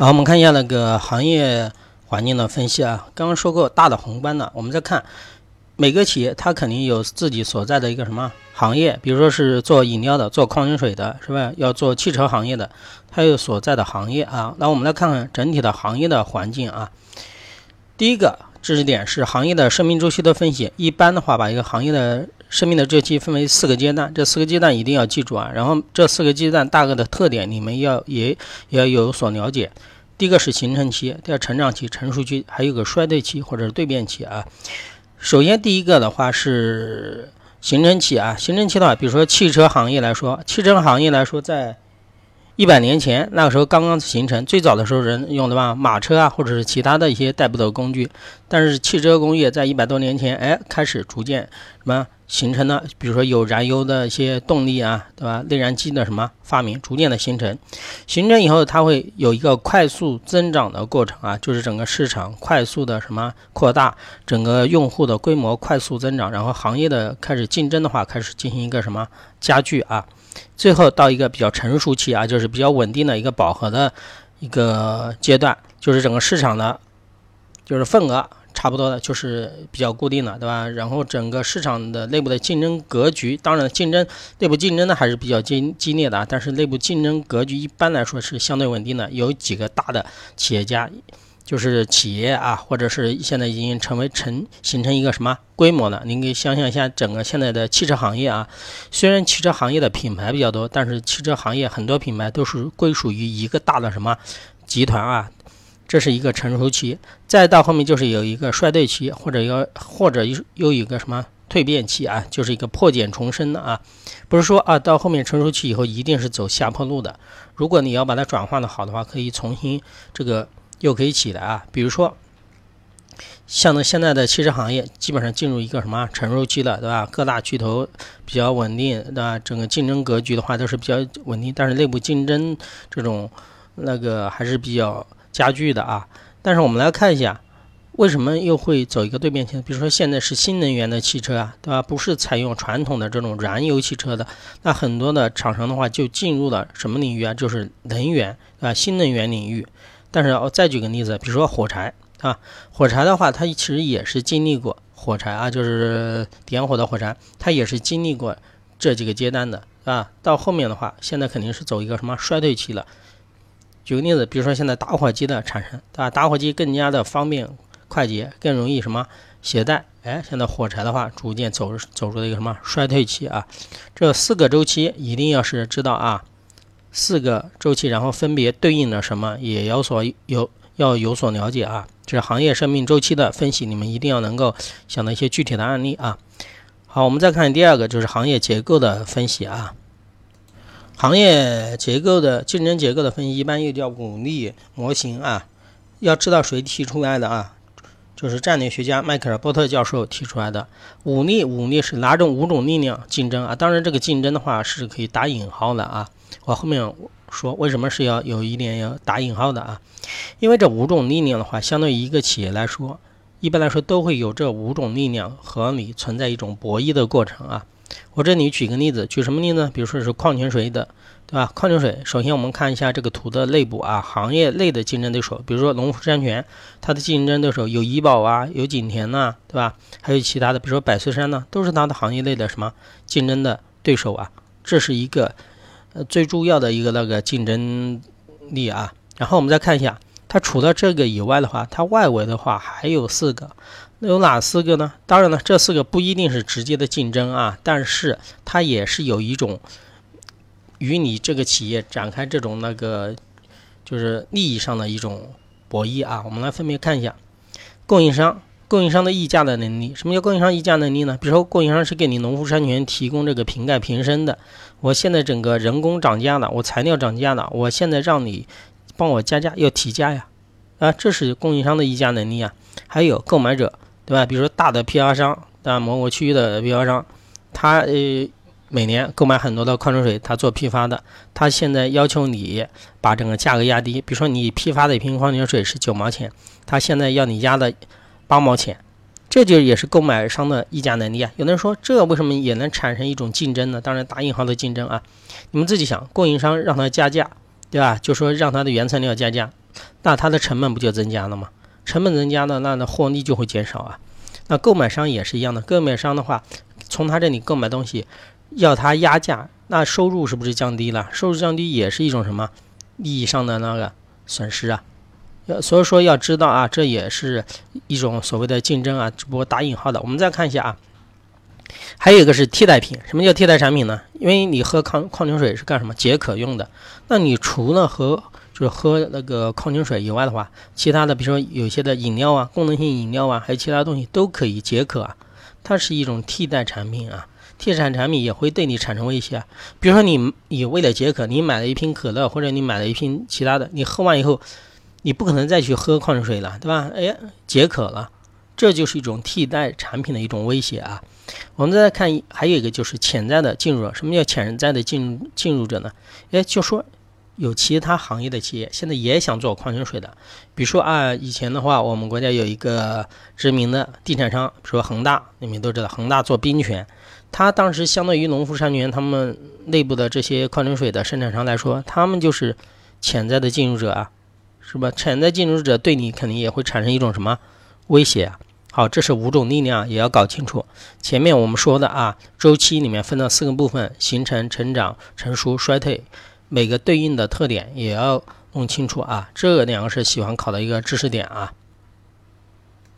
好，我们看一下那个行业环境的分析啊。刚刚说过大的宏观的，我们再看每个企业，它肯定有自己所在的一个什么行业，比如说是做饮料的、做矿泉水的，是吧？要做汽车行业的，它有所在的行业啊。那我们来看看整体的行业的环境啊。第一个知识点是行业的生命周期的分析。一般的话，把一个行业的生命的周期分为四个阶段，这四个阶段一定要记住啊。然后这四个阶段大概的特点，你们要也也要有所了解。第一个是形成期，第二成长期、成熟期，还有个衰退期或者是蜕变期啊。首先第一个的话是形成期啊，形成期的话，比如说汽车行业来说，汽车行业来说在。一百年前，那个时候刚刚形成，最早的时候人用的吧马车啊，或者是其他的一些代步的工具。但是汽车工业在一百多年前，哎，开始逐渐什么形成了，比如说有燃油的一些动力啊，对吧？内燃机的什么发明，逐渐的形成。形成以后，它会有一个快速增长的过程啊，就是整个市场快速的什么扩大，整个用户的规模快速增长，然后行业的开始竞争的话，开始进行一个什么加剧啊。最后到一个比较成熟期啊，就是比较稳定的一个饱和的一个阶段，就是整个市场的，就是份额差不多的，就是比较固定的，对吧？然后整个市场的内部的竞争格局，当然竞争内部竞争呢还是比较激激烈的，但是内部竞争格局一般来说是相对稳定的，有几个大的企业家。就是企业啊，或者是现在已经成为成形成一个什么规模了？您可以想象一下，整个现在的汽车行业啊，虽然汽车行业的品牌比较多，但是汽车行业很多品牌都是归属于一个大的什么集团啊。这是一个成熟期，再到后面就是有一个衰退期，或者有或者又又一个什么蜕变期啊，就是一个破茧重生的啊。不是说啊，到后面成熟期以后一定是走下坡路的。如果你要把它转换的好的话，可以重新这个。又可以起来啊，比如说，像那现在的汽车行业，基本上进入一个什么成熟期了，对吧？各大巨头比较稳定，对吧？整个竞争格局的话都是比较稳定，但是内部竞争这种那个还是比较加剧的啊。但是我们来看一下，为什么又会走一个对变期？比如说现在是新能源的汽车啊，对吧？不是采用传统的这种燃油汽车的，那很多的厂商的话就进入了什么领域啊？就是能源，啊？新能源领域。但是我再举个例子，比如说火柴啊，火柴的话，它其实也是经历过火柴啊，就是点火的火柴，它也是经历过这几个阶段的啊。到后面的话，现在肯定是走一个什么衰退期了。举个例子，比如说现在打火机的产生，对吧？打火机更加的方便快捷，更容易什么携带。哎，现在火柴的话，逐渐走走入了一个什么衰退期啊？这四个周期一定要是知道啊。四个周期，然后分别对应了什么，也有所有要有所了解啊。这是行业生命周期的分析，你们一定要能够想到一些具体的案例啊。好，我们再看第二个，就是行业结构的分析啊。行业结构的竞争结构的分析，一般又叫五力模型啊。要知道谁提出来的啊？就是战略学家迈克尔波特教授提出来的。五力，五力是哪种五种力量竞争啊？当然，这个竞争的话是可以打引号的啊。我后面说为什么是要有一点要打引号的啊？因为这五种力量的话，相对于一个企业来说，一般来说都会有这五种力量和你存在一种博弈的过程啊。我这里举个例子，举什么例子呢？比如说是矿泉水的，对吧？矿泉水，首先我们看一下这个图的内部啊，行业内的竞争对手，比如说农夫山泉，它的竞争对手有怡宝啊，有景田呐，对吧？还有其他的，比如说百岁山呢，都是它的行业内的什么竞争的对手啊？这是一个。呃，最重要的一个那个竞争力啊，然后我们再看一下，它除了这个以外的话，它外围的话还有四个，那有哪四个呢？当然了，这四个不一定是直接的竞争啊，但是它也是有一种与你这个企业展开这种那个就是利益上的一种博弈啊。我们来分别看一下，供应商。供应商的议价的能力，什么叫供应商议价能力呢？比如说，供应商是给你农夫山泉提供这个瓶盖瓶身的，我现在整个人工涨价了，我材料涨价了，我现在让你帮我加价，要提价呀，啊，这是供应商的议价能力啊。还有购买者，对吧？比如说大的批发商，啊，某某区域的批发商，他呃每年购买很多的矿泉水，他做批发的，他现在要求你把整个价格压低，比如说你批发的一瓶矿泉水是九毛钱，他现在要你压的。八毛钱，这就也是购买商的议价能力啊。有的人说，这为什么也能产生一种竞争呢？当然打引号的竞争啊。你们自己想，供应商让他加价，对吧？就说让他的原材料加价，那它的成本不就增加了吗？成本增加了，那那获利就会减少啊。那购买商也是一样的，购买商的话，从他这里购买东西，要他压价，那收入是不是降低了？收入降低也是一种什么利益上的那个损失啊？所以说要知道啊，这也是一种所谓的竞争啊，只不过打引号的。我们再看一下啊，还有一个是替代品。什么叫替代产品呢？因为你喝矿矿泉水是干什么？解渴用的。那你除了喝就是喝那个矿泉水以外的话，其他的比如说有些的饮料啊，功能性饮料啊，还有其他东西都可以解渴啊。它是一种替代产品啊，替代产品也会对你产生威胁啊。比如说你你为了解渴，你买了一瓶可乐或者你买了一瓶其他的，你喝完以后，你不可能再去喝矿泉水了，对吧？哎，解渴了，这就是一种替代产品的一种威胁啊。我们再看还有一个就是潜在的进入者，什么叫潜在的进进入者呢？哎，就说。有其他行业的企业现在也想做矿泉水的，比如说啊，以前的话，我们国家有一个知名的地产商，比如说恒大，你们都知道，恒大做冰泉，他当时相对于农夫山泉他们内部的这些矿泉水的生产商来说，他们就是潜在的进入者啊，是吧？潜在进入者对你肯定也会产生一种什么威胁啊？好，这是五种力量，也要搞清楚。前面我们说的啊，周期里面分了四个部分：形成、成长、成熟、衰退。每个对应的特点也要弄清楚啊，这两个是喜欢考的一个知识点啊。